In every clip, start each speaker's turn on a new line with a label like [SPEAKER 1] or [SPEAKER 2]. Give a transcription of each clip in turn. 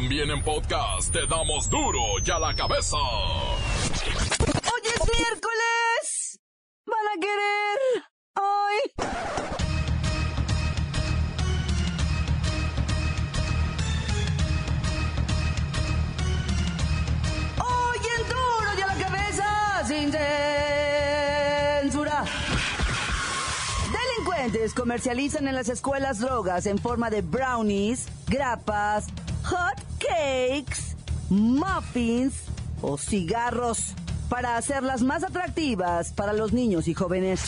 [SPEAKER 1] También en podcast te damos duro y a la cabeza.
[SPEAKER 2] Hoy es miércoles. Van a querer. Hoy. Hoy en duro y a la cabeza. Sin censura. Delincuentes comercializan en las escuelas drogas en forma de brownies, grapas, hot cakes, muffins o cigarros para hacerlas más atractivas para los niños y jóvenes.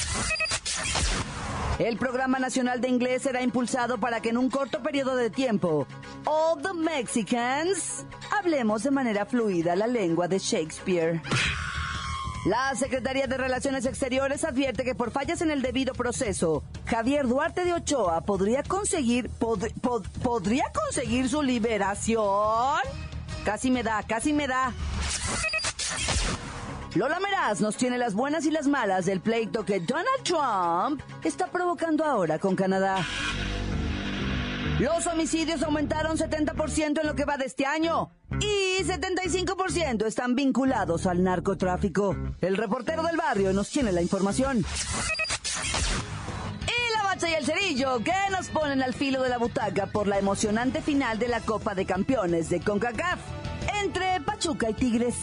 [SPEAKER 2] El Programa Nacional de Inglés será impulsado para que en un corto periodo de tiempo, all the Mexicans, hablemos de manera fluida la lengua de Shakespeare. La Secretaría de Relaciones Exteriores advierte que por fallas en el debido proceso, Javier Duarte de Ochoa podría conseguir pod- pod- podría conseguir su liberación. Casi me da, casi me da. Lola Meraz nos tiene las buenas y las malas del pleito que Donald Trump está provocando ahora con Canadá. Los homicidios aumentaron 70% en lo que va de este año y 75% están vinculados al narcotráfico. El reportero del barrio nos tiene la información. Y la bacha y el cerillo que nos ponen al filo de la butaca por la emocionante final de la Copa de Campeones de CONCACAF entre Pachuca y Tigres.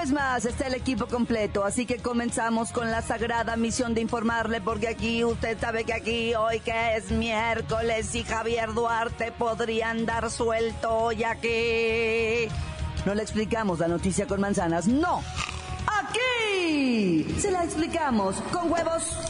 [SPEAKER 2] Vez más está el equipo completo, así que comenzamos con la sagrada misión de informarle, porque aquí usted sabe que aquí hoy que es miércoles y Javier Duarte podría andar suelto hoy aquí. No le explicamos la noticia con manzanas, no. Aquí se la explicamos con huevos.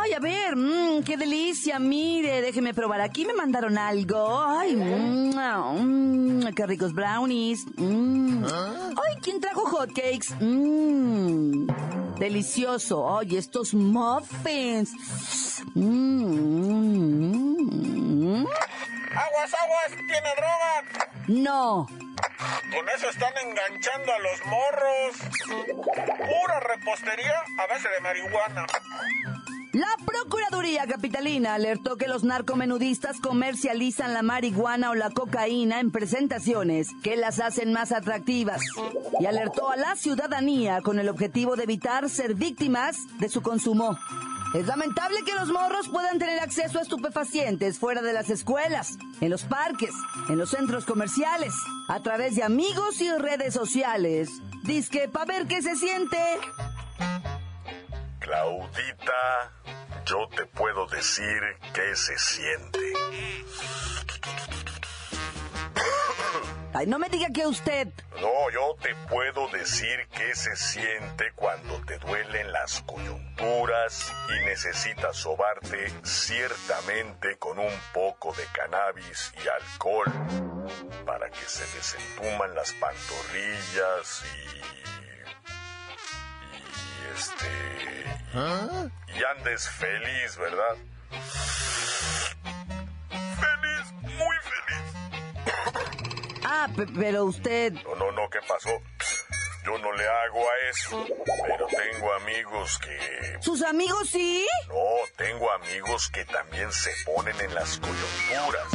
[SPEAKER 2] Ay, a ver, mmm, qué delicia, mire, déjeme probar. Aquí me mandaron algo. Ay, mmm, qué ricos brownies. Mmm. Ay, ¿quién trajo hotcakes? Mmm, delicioso. Ay, estos muffins. Mmm.
[SPEAKER 3] Aguas, aguas, tiene droga.
[SPEAKER 2] No.
[SPEAKER 3] Con eso están enganchando a los morros. Pura repostería a base de marihuana.
[SPEAKER 2] La Procuraduría Capitalina alertó que los narcomenudistas comercializan la marihuana o la cocaína en presentaciones que las hacen más atractivas y alertó a la ciudadanía con el objetivo de evitar ser víctimas de su consumo. Es lamentable que los morros puedan tener acceso a estupefacientes fuera de las escuelas, en los parques, en los centros comerciales, a través de amigos y redes sociales. Disque para ver qué se siente.
[SPEAKER 3] Claudita, yo te puedo decir qué se siente.
[SPEAKER 2] Ay, no me diga que usted.
[SPEAKER 3] No, yo te puedo decir qué se siente cuando te duelen las coyunturas y necesitas sobarte ciertamente con un poco de cannabis y alcohol para que se desentuman las pantorrillas y... este... y andes feliz, ¿verdad? Feliz, muy feliz.
[SPEAKER 2] Ah, pe- pero usted...
[SPEAKER 3] No, no, no, ¿qué pasó? Yo no le hago a eso, pero tengo amigos que...
[SPEAKER 2] ¿Sus amigos sí?
[SPEAKER 3] No, tengo amigos que también se ponen en las coyunturas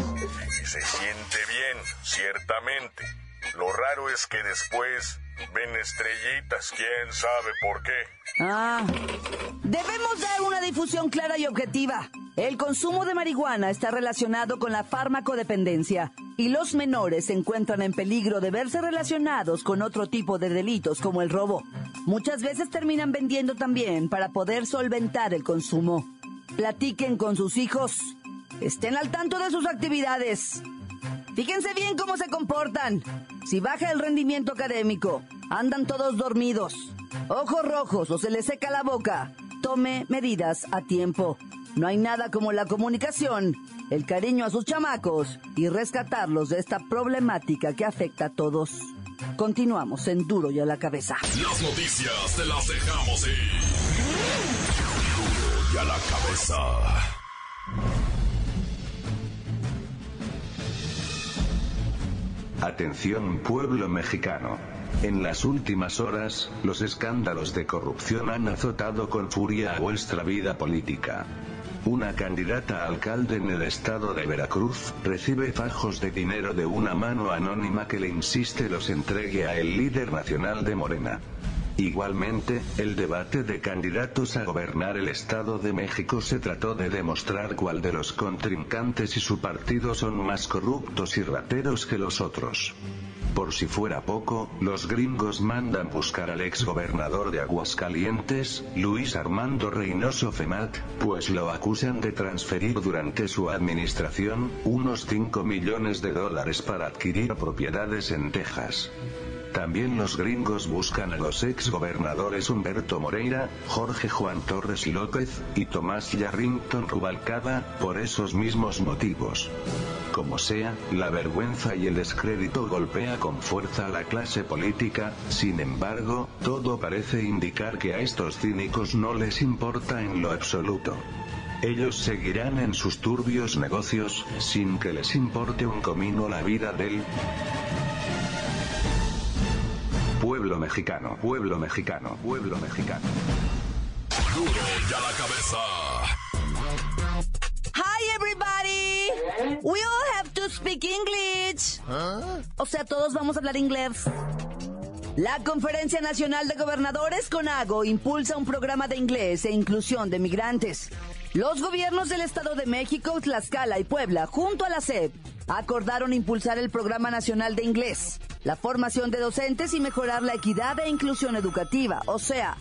[SPEAKER 3] y se siente bien, ciertamente. Lo raro es que después ven estrellitas, quién sabe por qué.
[SPEAKER 2] Ah, debemos dar una difusión clara y objetiva. El consumo de marihuana está relacionado con la farmacodependencia y los menores se encuentran en peligro de verse relacionados con otro tipo de delitos como el robo. Muchas veces terminan vendiendo también para poder solventar el consumo. Platiquen con sus hijos. Estén al tanto de sus actividades. Fíjense bien cómo se comportan. Si baja el rendimiento académico, andan todos dormidos, ojos rojos o se les seca la boca, tome medidas a tiempo. No hay nada como la comunicación, el cariño a sus chamacos y rescatarlos de esta problemática que afecta a todos. Continuamos en Duro y a la cabeza.
[SPEAKER 1] Las noticias te las dejamos ir. Duro y a la cabeza.
[SPEAKER 4] Atención pueblo mexicano. En las últimas horas, los escándalos de corrupción han azotado con furia a vuestra vida política. Una candidata a alcalde en el estado de Veracruz, recibe fajos de dinero de una mano anónima que le insiste los entregue a el líder nacional de Morena. Igualmente, el debate de candidatos a gobernar el Estado de México se trató de demostrar cuál de los contrincantes y su partido son más corruptos y rateros que los otros. Por si fuera poco, los gringos mandan buscar al ex gobernador de Aguascalientes, Luis Armando Reynoso Femat, pues lo acusan de transferir durante su administración, unos 5 millones de dólares para adquirir propiedades en Texas. También los gringos buscan a los ex gobernadores Humberto Moreira, Jorge Juan Torres López, y Tomás Yarrington Rubalcaba, por esos mismos motivos. Como sea, la vergüenza y el descrédito golpea con fuerza a la clase política, sin embargo, todo parece indicar que a estos cínicos no les importa en lo absoluto. Ellos seguirán en sus turbios negocios, sin que les importe un comino la vida del Pueblo mexicano, pueblo mexicano, pueblo mexicano.
[SPEAKER 1] Duro y a la cabeza.
[SPEAKER 2] Hi everybody. We all have to speak English. O sea, todos vamos a hablar inglés. La Conferencia Nacional de Gobernadores CONAGO impulsa un programa de inglés e inclusión de migrantes. Los gobiernos del Estado de México, Tlaxcala y Puebla, junto a la SEP, acordaron impulsar el Programa Nacional de Inglés, la formación de docentes y mejorar la equidad e inclusión educativa. O sea,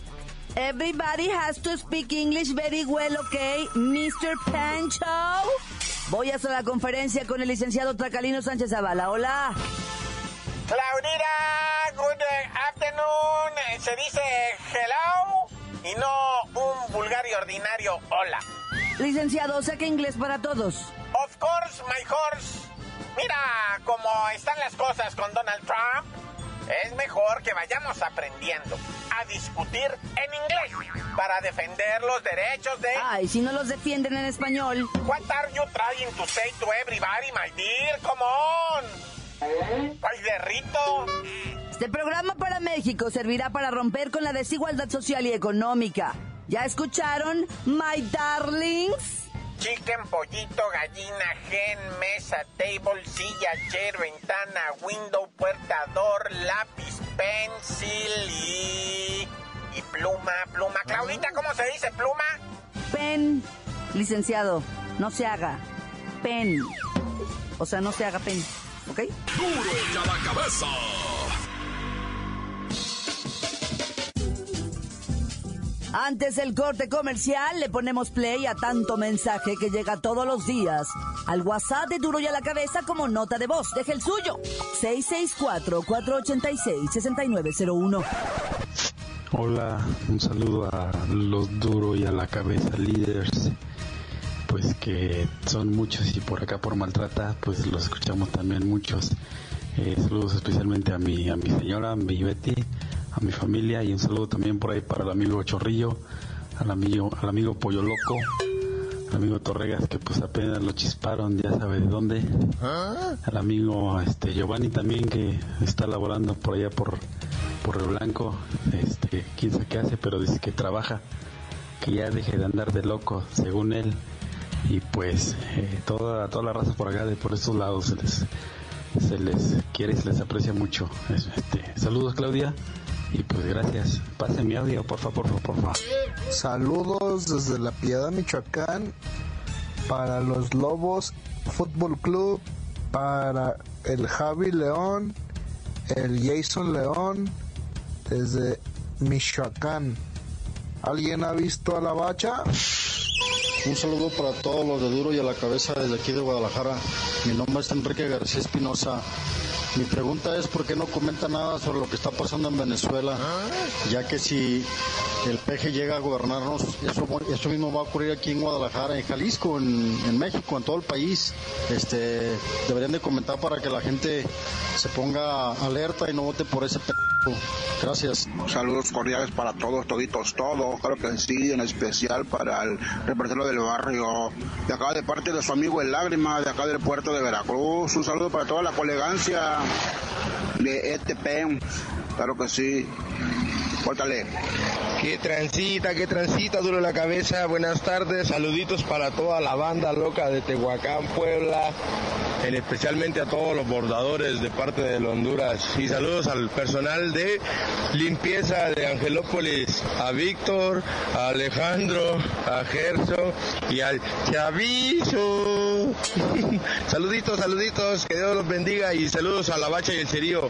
[SPEAKER 2] everybody has to speak English very well, okay, Mr. Pancho. Voy a hacer la conferencia con el licenciado Tracalino Sánchez Zavala. Hola.
[SPEAKER 5] Claudita, good afternoon. Se dice hello y no un vulgar y ordinario hola.
[SPEAKER 2] Licenciado, saque inglés para todos.
[SPEAKER 5] Of course, my horse. Mira cómo están las cosas con Donald Trump. Es mejor que vayamos aprendiendo a discutir en inglés para defender los derechos de...
[SPEAKER 2] Ay, si no los defienden en español.
[SPEAKER 5] What are you trying to say to everybody, my dear? Come on. Ay, derrito.
[SPEAKER 2] Este programa para México servirá para romper con la desigualdad social y económica. ¿Ya escucharon, my darlings?
[SPEAKER 5] Chicken, pollito, gallina, gen, mesa, table, silla, chair, ventana, window, puertador, lápiz, pencil y... y pluma, pluma. Claudita, ¿cómo se dice pluma?
[SPEAKER 2] Pen, licenciado, no se haga. Pen. O sea, no se haga pen, ¿ok?
[SPEAKER 1] Duro y a la cabeza.
[SPEAKER 2] Antes del corte comercial le ponemos play a tanto mensaje que llega todos los días al WhatsApp de Duro y a la cabeza como nota de voz. Deje el suyo. 664-486-6901.
[SPEAKER 6] Hola, un saludo a los Duro y a la cabeza líderes. Pues que son muchos y por acá por maltrata, pues los escuchamos también muchos. Eh, saludos especialmente a mi, a mi señora, mi Betty, a mi familia y un saludo también por ahí para el amigo Chorrillo, al amigo, al amigo Pollo Loco, al amigo Torregas que pues apenas lo chisparon, ya sabe de dónde, al amigo este Giovanni también que está laborando por allá por, por el Blanco, este, quién sabe qué hace, pero dice que trabaja, que ya deje de andar de loco, según él, y pues eh, toda, toda la raza por acá de por estos lados se les se les quiere y se les aprecia mucho. Este, saludos Claudia y pues gracias. Pasen mi audio, por favor, por favor.
[SPEAKER 7] Saludos desde La Piedad, Michoacán, para los Lobos Fútbol Club, para el Javi León, el Jason León, desde Michoacán. ¿Alguien ha visto a la bacha?
[SPEAKER 8] Un saludo para todos los de Duro y a la cabeza desde aquí de Guadalajara. Mi nombre es Enrique García Espinosa. Mi pregunta es por qué no comenta nada sobre lo que está pasando en Venezuela, ya que si el peje llega a gobernarnos, eso, eso mismo va a ocurrir aquí en Guadalajara, en Jalisco, en, México, en todo el país. Este, deberían de comentar para que la gente se ponga alerta y no vote por ese peje. Gracias.
[SPEAKER 9] Saludos cordiales para todos, toditos, todos. Creo que sí, en especial para el representante del barrio. De acá de parte de su amigo El Lágrima, de acá del puerto de Veracruz. Un saludo para toda la colegancia de ETP. Claro que sí. Córtale.
[SPEAKER 10] Qué transita, qué transita, duro la cabeza. Buenas tardes, saluditos para toda la banda loca de Tehuacán, Puebla, especialmente a todos los bordadores de parte de Honduras. Y saludos al personal de limpieza de Angelópolis, a Víctor, a Alejandro, a Gerso y al Chavizo. saluditos, saluditos, que Dios los bendiga y saludos a la bacha y el cerío.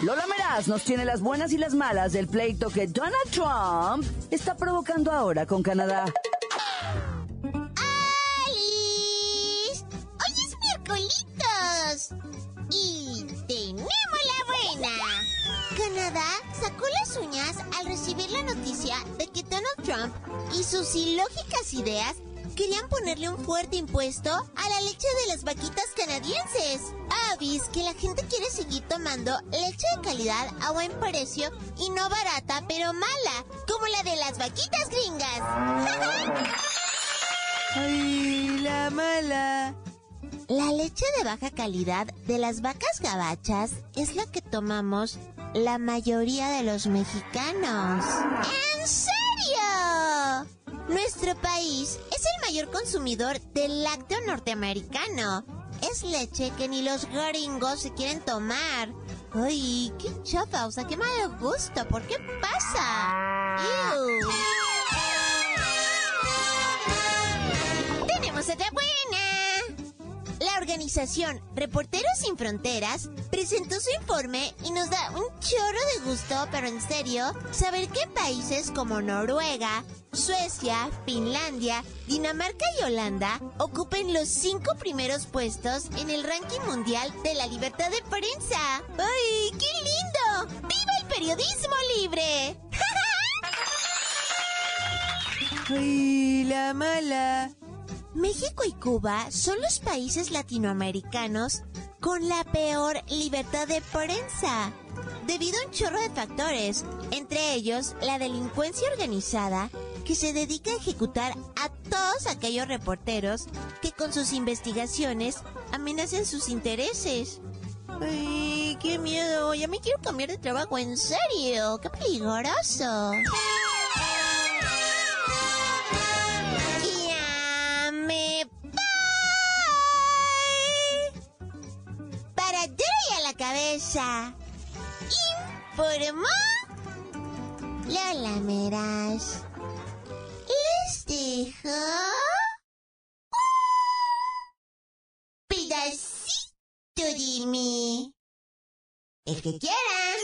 [SPEAKER 2] Lola Meraz nos tiene las buenas y las malas del pleito que Donald Trump está provocando ahora con Canadá.
[SPEAKER 11] ¡Alice! ¡Hoy es miércolitos! Y tenemos la buena. Canadá sacó las uñas al recibir la noticia de que Donald Trump y sus ilógicas ideas querían ponerle un fuerte impuesto a la leche de las vaquitas canadienses. Avis que la gente quiere seguir tomando leche de calidad a buen precio y no barata pero mala, como la de las vaquitas gringas.
[SPEAKER 2] ¡Ay, la mala!
[SPEAKER 11] La leche de baja calidad de las vacas gabachas es la que tomamos la mayoría de los mexicanos. ¿En serio? Nuestro país es el mayor consumidor del lácteo norteamericano. Es leche que ni los gringos se quieren tomar. Ay, qué chafa, o sea, qué mal gusto. ¿Por qué pasa? Organización Reporteros Sin Fronteras presentó su informe y nos da un chorro de gusto, pero en serio, saber que países como Noruega, Suecia, Finlandia, Dinamarca y Holanda ocupen los cinco primeros puestos en el ranking mundial de la libertad de prensa. ¡Ay, qué lindo! ¡Viva el periodismo libre!
[SPEAKER 2] ¡Ay, la mala!
[SPEAKER 11] México y Cuba son los países latinoamericanos con la peor libertad de prensa, debido a un chorro de factores, entre ellos la delincuencia organizada que se dedica a ejecutar a todos aquellos reporteros que con sus investigaciones amenazan sus intereses. ¡Ay, qué miedo! Ya me quiero cambiar de trabajo, en serio. ¡Qué peligroso! Informó Lola Meras les dejo pedacito de mí. El que quieran.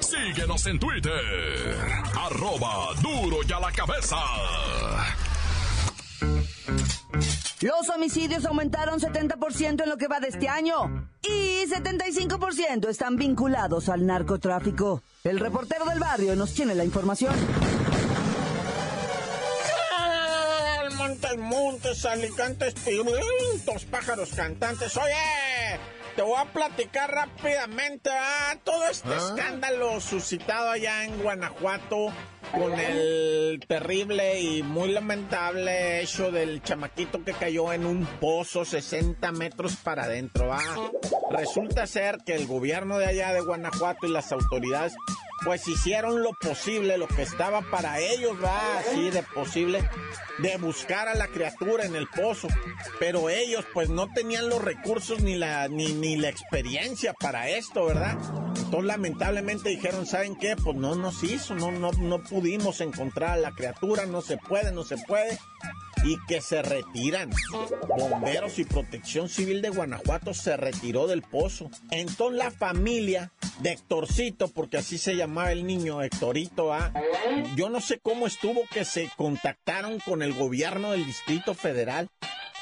[SPEAKER 1] Síguenos en Twitter. Arroba duro y a la cabeza.
[SPEAKER 2] Los homicidios aumentaron 70% en lo que va de este año y 75% están vinculados al narcotráfico. El reportero del barrio nos tiene la información.
[SPEAKER 5] Montes, montes, alicantes, pirulitos, pájaros cantantes. Oye, te voy a platicar rápidamente ah, todo este escándalo suscitado allá en Guanajuato con el terrible y muy lamentable hecho del chamaquito que cayó en un pozo 60 metros para adentro. Resulta ser que el gobierno de allá de Guanajuato y las autoridades pues hicieron lo posible, lo que estaba para ellos, va así de posible, de buscar a la criatura en el pozo. Pero ellos pues no tenían los recursos ni la, ni, ni la experiencia para esto, ¿verdad? Entonces lamentablemente dijeron, ¿saben qué? Pues no nos hizo, no, no, no pudimos encontrar a la criatura, no se puede, no se puede y que se retiran. Bomberos y Protección Civil de Guanajuato se retiró del pozo. Entonces la familia de Héctorcito, porque así se llamaba el niño, Héctorito A, yo no sé cómo estuvo que se contactaron con el gobierno del Distrito Federal.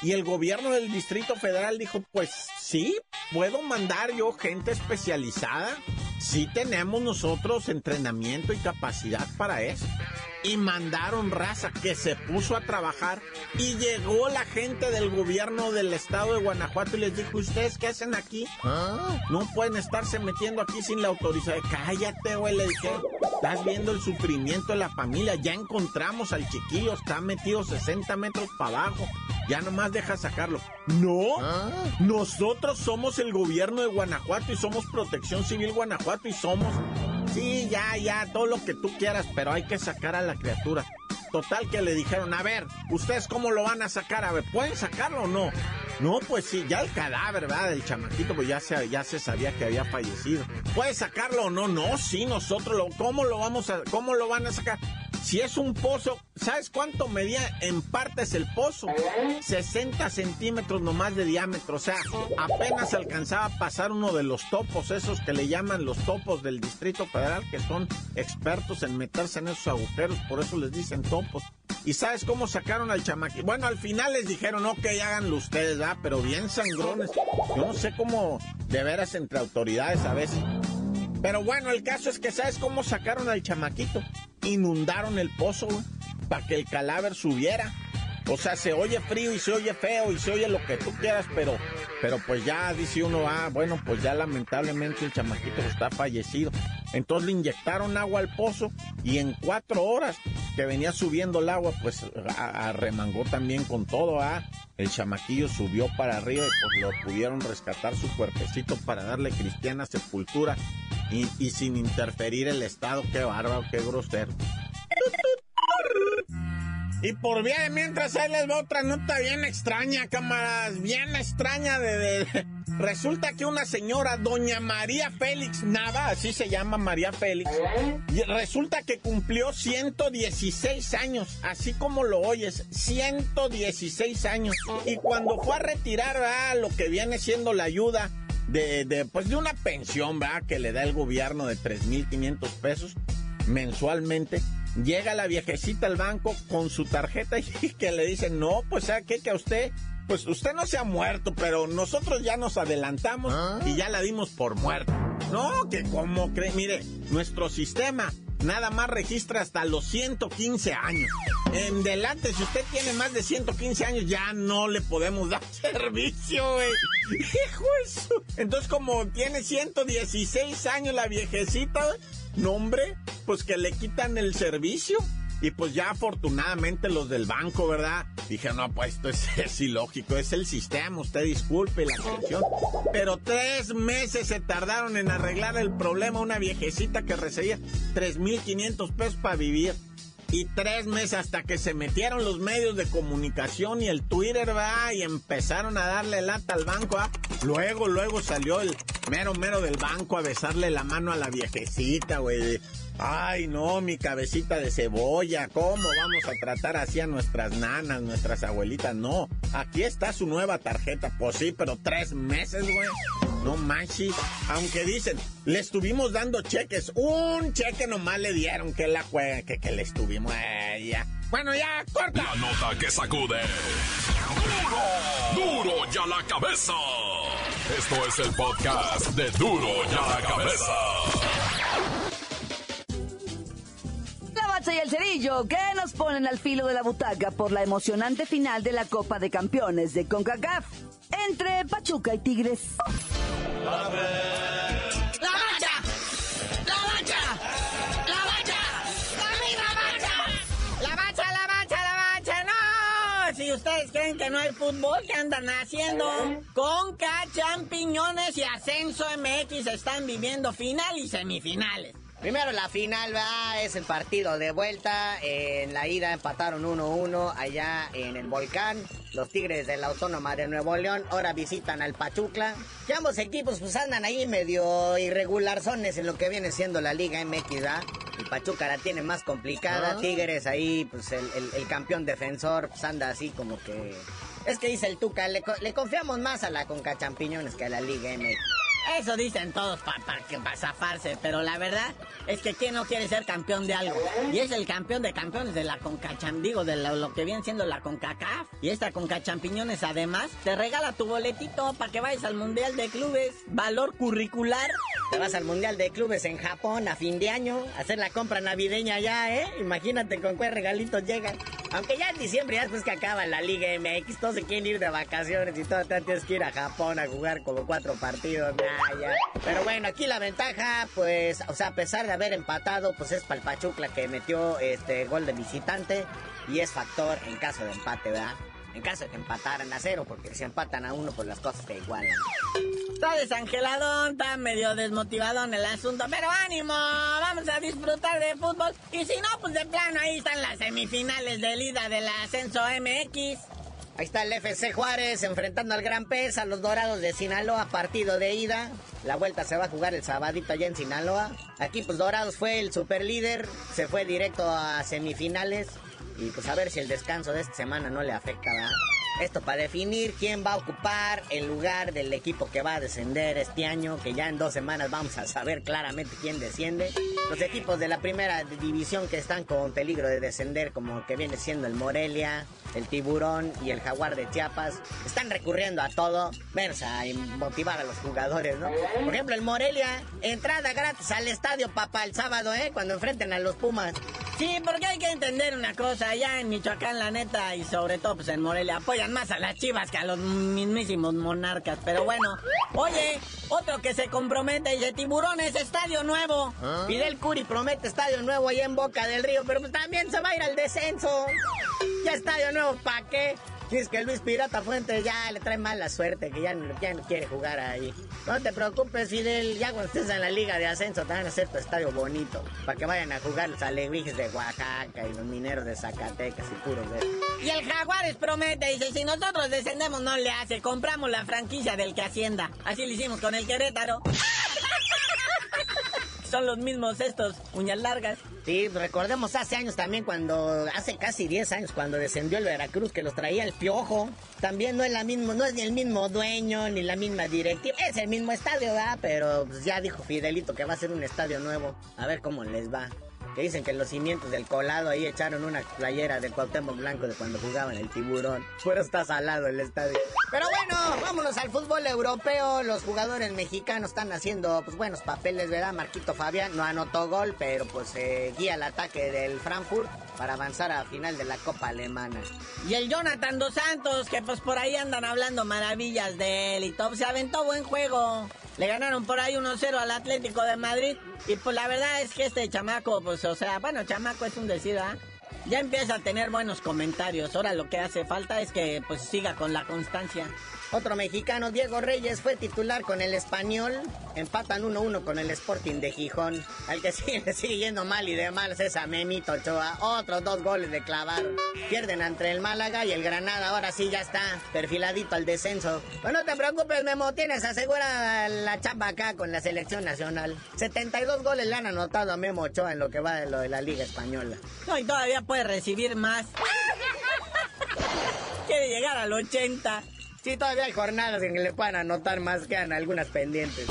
[SPEAKER 5] Y el gobierno del Distrito Federal dijo, pues sí, puedo mandar yo gente especializada. Sí tenemos nosotros entrenamiento y capacidad para eso y mandaron raza que se puso a trabajar y llegó la gente del gobierno del estado de Guanajuato y les dijo, ¿ustedes qué hacen aquí? No pueden estarse metiendo aquí sin la autorización. Cállate, güey, le dije. Estás viendo el sufrimiento de la familia. Ya encontramos al chiquillo, está metido 60 metros para abajo. Ya nomás deja sacarlo. No, nosotros somos el gobierno de Guanajuato y somos Protección Civil Guanajuato y somos Sí, ya, ya, todo lo que tú quieras, pero hay que sacar a la criatura. Total que le dijeron, a ver, ¿ustedes cómo lo van a sacar? A ver, ¿pueden sacarlo o no? No, pues sí, ya el cadáver, ¿verdad? Del chamaquito, pues ya se, ya se sabía que había fallecido. ¿Puede sacarlo o no? No, sí, nosotros lo, ¿cómo lo vamos a, cómo lo van a sacar? Si es un pozo, ¿sabes cuánto medía en partes el pozo? 60 centímetros nomás de diámetro. O sea, apenas alcanzaba a pasar uno de los topos, esos que le llaman los topos del Distrito Federal, que son expertos en meterse en esos agujeros, por eso les dicen topos. ¿Y sabes cómo sacaron al chamaquito? Bueno, al final les dijeron, ok, háganlo ustedes, ¿verdad? Pero bien sangrones. Yo no sé cómo, de veras, entre autoridades a veces. Pero bueno, el caso es que ¿sabes cómo sacaron al chamaquito? Inundaron el pozo, para que el cadáver subiera. O sea, se oye frío y se oye feo y se oye lo que tú quieras, pero, pero pues ya dice uno, ah, bueno, pues ya lamentablemente el chamaquito está fallecido. Entonces le inyectaron agua al pozo y en cuatro horas que venía subiendo el agua, pues arremangó también con todo, ah. El chamaquillo subió para arriba y pues lo pudieron rescatar su cuerpecito para darle cristiana sepultura y, sin interferir el Estado. Qué bárbaro, qué grosero. Y por vía de mientras ahí les va otra nota bien extraña, camaradas, bien extraña de, Resulta que una señora, doña María Félix Nava, así se llama María Félix, y resulta que cumplió 116 años, así como lo oyes, 116 años. Y cuando fue a retirar a lo que viene siendo la ayuda de, de, pues de una pensión, ¿verdad? Que le da el gobierno de 3.500 pesos mensualmente, llega la viejecita al banco con su tarjeta y que le dicen, no, pues ¿sabe qué? Que a usted, pues usted no se ha muerto, pero nosotros ya nos adelantamos ¿Ah? y ya la dimos por muerta. No, que como cree, mire, nuestro sistema nada más registra hasta los 115 años. En delante, si usted tiene más de 115 años, ya no le podemos dar servicio, güey. Hijo eso. Entonces, como tiene 116 años la viejecita, nombre, pues que le quitan el servicio. Y pues ya afortunadamente los del banco, ¿verdad? Dije, no, pues esto es, ilógico, es el sistema, usted disculpe la atención. Pero tres meses se tardaron en arreglar el problema una viejecita que recibía 3.500 pesos para vivir. Y tres meses hasta que se metieron los medios de comunicación y el Twitter, va, y empezaron a darle lata al banco, ¿va? Luego, luego salió el mero mero del banco a besarle la mano a la viejecita, güey. Ay, no, mi cabecita de cebolla, ¿cómo vamos a tratar así a nuestras nanas, nuestras abuelitas? No, aquí está su nueva tarjeta. Pues sí, pero tres meses, güey. No manches. Aunque dicen, le estuvimos dando cheques. Un cheque nomás le dieron que la juega, que, que le estuvimos. Eh, ya. Bueno, ya, corta.
[SPEAKER 1] La nota que sacude. ¡Duro! ¡Duro ya la cabeza! Esto es el podcast de Duro ya la cabeza.
[SPEAKER 2] La bacha y el cerillo que nos ponen al filo de la butaca por la emocionante final de la Copa de Campeones de CONCACAF entre Pachuca y Tigres.
[SPEAKER 12] Ustedes creen que no hay fútbol, ¿qué andan haciendo? Conca, champiñones y Ascenso MX están viviendo final y semifinales.
[SPEAKER 13] Primero la final, va, es el partido de vuelta. En la ida empataron 1-1 allá en el volcán. Los Tigres de la Autónoma de Nuevo León ahora visitan al Pachucla. Que ambos equipos pues andan ahí medio irregularzones en lo que viene siendo la Liga MX, ¿verdad? El Pachuca la tiene más complicada. Tigres ahí, pues el, el- el campeón defensor, pues anda así como que... Es que dice el Tuca, le, le confiamos más a la Conca Champiñones que a la Liga MX.
[SPEAKER 12] Eso dicen todos para para zafarse, pero la verdad es que quién no quiere ser campeón de algo. Y es el campeón de campeones de la Concacham, digo, de lo, que viene siendo la CONCACAF. Y esta Concachampiñones además te regala tu boletito para que vayas al Mundial de Clubes. Valor curricular.
[SPEAKER 13] Te vas al Mundial de Clubes en Japón a fin de año, hacer la compra navideña ya, ¿eh? Imagínate con qué regalitos llegan. Aunque ya en diciembre, ya después que acaba la Liga MX, todos se quieren ir de vacaciones y todo, tienes que ir a Japón a jugar como cuatro partidos, nah, Pero bueno, aquí la ventaja, pues, o sea, a pesar de haber empatado, pues es para el Pachucla que metió este gol de visitante y es factor en caso de empate, ¿verdad? En caso de que empataran a cero, porque si empatan a uno, pues las cosas se igualan.
[SPEAKER 12] Está desangeladón, está medio desmotivadón el asunto, pero ánimo, vamos a disfrutar de fútbol. Y si no, pues de plano ahí están las semifinales de ida del ascenso MX.
[SPEAKER 13] Ahí está el FC Juárez enfrentando al Gran Pez, a los Dorados de Sinaloa, partido de ida. La vuelta se va a jugar el sabadito allá en Sinaloa. Aquí pues Dorados fue el super líder, se fue directo a semifinales. Y pues a ver si el descanso de esta semana no le afecta, ¿verdad? Esto para definir quién va a ocupar el lugar del equipo que va a descender este año, que ya en dos semanas vamos a saber claramente quién desciende. Los equipos de la primera división que están con peligro de descender, como que viene siendo el Morelia, el Tiburón y el Jaguar de Chiapas, están recurriendo a todo, verse a motivar a los jugadores, ¿no? Por ejemplo, el Morelia, entrada gratis al estadio, papá, el sábado, ¿eh? Cuando enfrenten a los Pumas.
[SPEAKER 12] Sí, porque hay que entender una cosa, allá en Michoacán, la neta, y sobre todo pues en Morelia, apoyan más a las chivas que a los mismísimos monarcas. Pero bueno, oye, otro que se compromete y dice tiburones, estadio nuevo.
[SPEAKER 13] Fidel Curi promete estadio nuevo allá en Boca del Río, pero pues también se va a ir al descenso. Ya estadio nuevo, ¿pa' qué? Es que Luis Pirata Fuentes ya le trae mala suerte, que ya no, quiere jugar ahí. No te preocupes, Fidel, ya cuando estés en la liga de ascenso te van a hacer tu estadio bonito, para que vayan a jugar los alebrijes de Oaxaca y los mineros de Zacatecas y puros de...
[SPEAKER 12] Y el Jaguares promete, dice, si nosotros descendemos no le hace, compramos la franquicia del que Hacienda. Así lo hicimos con el Querétaro. Son los mismos estos, uñas largas.
[SPEAKER 13] Sí, recordemos hace años también cuando, hace casi 10 años cuando descendió el Veracruz que los traía el piojo. También no es la mismo, no es ni el mismo dueño ni la misma directiva, es el mismo estadio, ¿verdad? Pero pues, ya dijo Fidelito que va a ser un estadio nuevo. A ver cómo les va. Que dicen que los cimientos del colado ahí echaron una playera de Cuauhtémoc Blanco de cuando jugaban el tiburón. Pero está salado el estadio. Pero bueno, vámonos al fútbol europeo. Los jugadores mexicanos están haciendo pues buenos papeles, ¿verdad? Marquito Fabián no anotó gol, pero pues eh, guía el ataque del Frankfurt para avanzar a final de la Copa Alemana.
[SPEAKER 12] Y el Jonathan Dos Santos, que pues por ahí andan hablando maravillas de él y todo, se aventó buen juego. Le ganaron por ahí 1-0 al Atlético de Madrid. Y pues la verdad es que este chamaco, pues o sea, bueno, chamaco es un decir, ¿ah? Ya empieza a tener buenos comentarios. Ahora lo que hace falta es que pues siga con la constancia.
[SPEAKER 13] Otro mexicano, Diego Reyes, fue titular con el español. Empatan 1-1 con el Sporting de Gijón. Al que le sigue yendo mal y de mal es a Memito Ochoa. Otros dos goles de clavar. Pierden entre el Málaga y el Granada. Ahora sí ya está perfiladito al descenso. Pues no te preocupes, Memo. Tienes asegura la chamba acá con la selección nacional. 72 goles le han anotado a Memo Ochoa en lo que va de lo de la Liga Española.
[SPEAKER 12] No, y todavía puede recibir más. Quiere llegar al 80.
[SPEAKER 13] Sí, todavía hay jornadas en que le puedan anotar más, quedan algunas pendientes.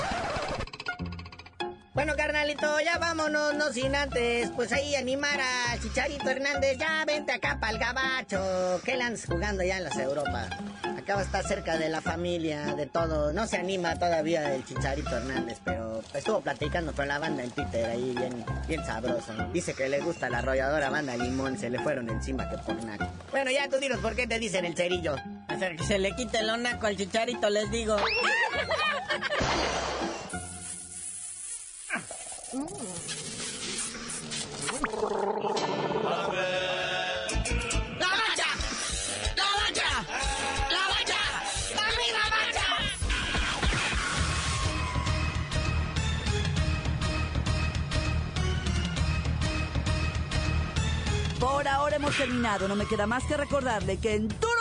[SPEAKER 13] Bueno, carnalito, ya vámonos, no sin antes, pues ahí animar a Chicharito Hernández, ya vente acá para el gabacho, que andas jugando ya en las Europas. Acá va a estar cerca de la familia, de todo, no se anima todavía el Chicharito Hernández, pero estuvo platicando con la banda en Twitter ahí bien, sabroso. Dice que le gusta la arrolladora banda Limón, se le fueron encima que por naco. Bueno, ya tú dinos por qué te dicen el cerillo.
[SPEAKER 12] Hasta que se le quite el onaco al chicharito, les digo.
[SPEAKER 2] Por ahora hemos terminado. No me queda más que recordarle que en duro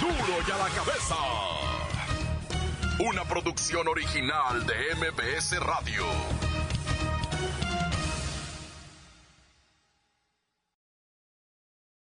[SPEAKER 1] Duro y a la cabeza. Una producción original de MBS Radio.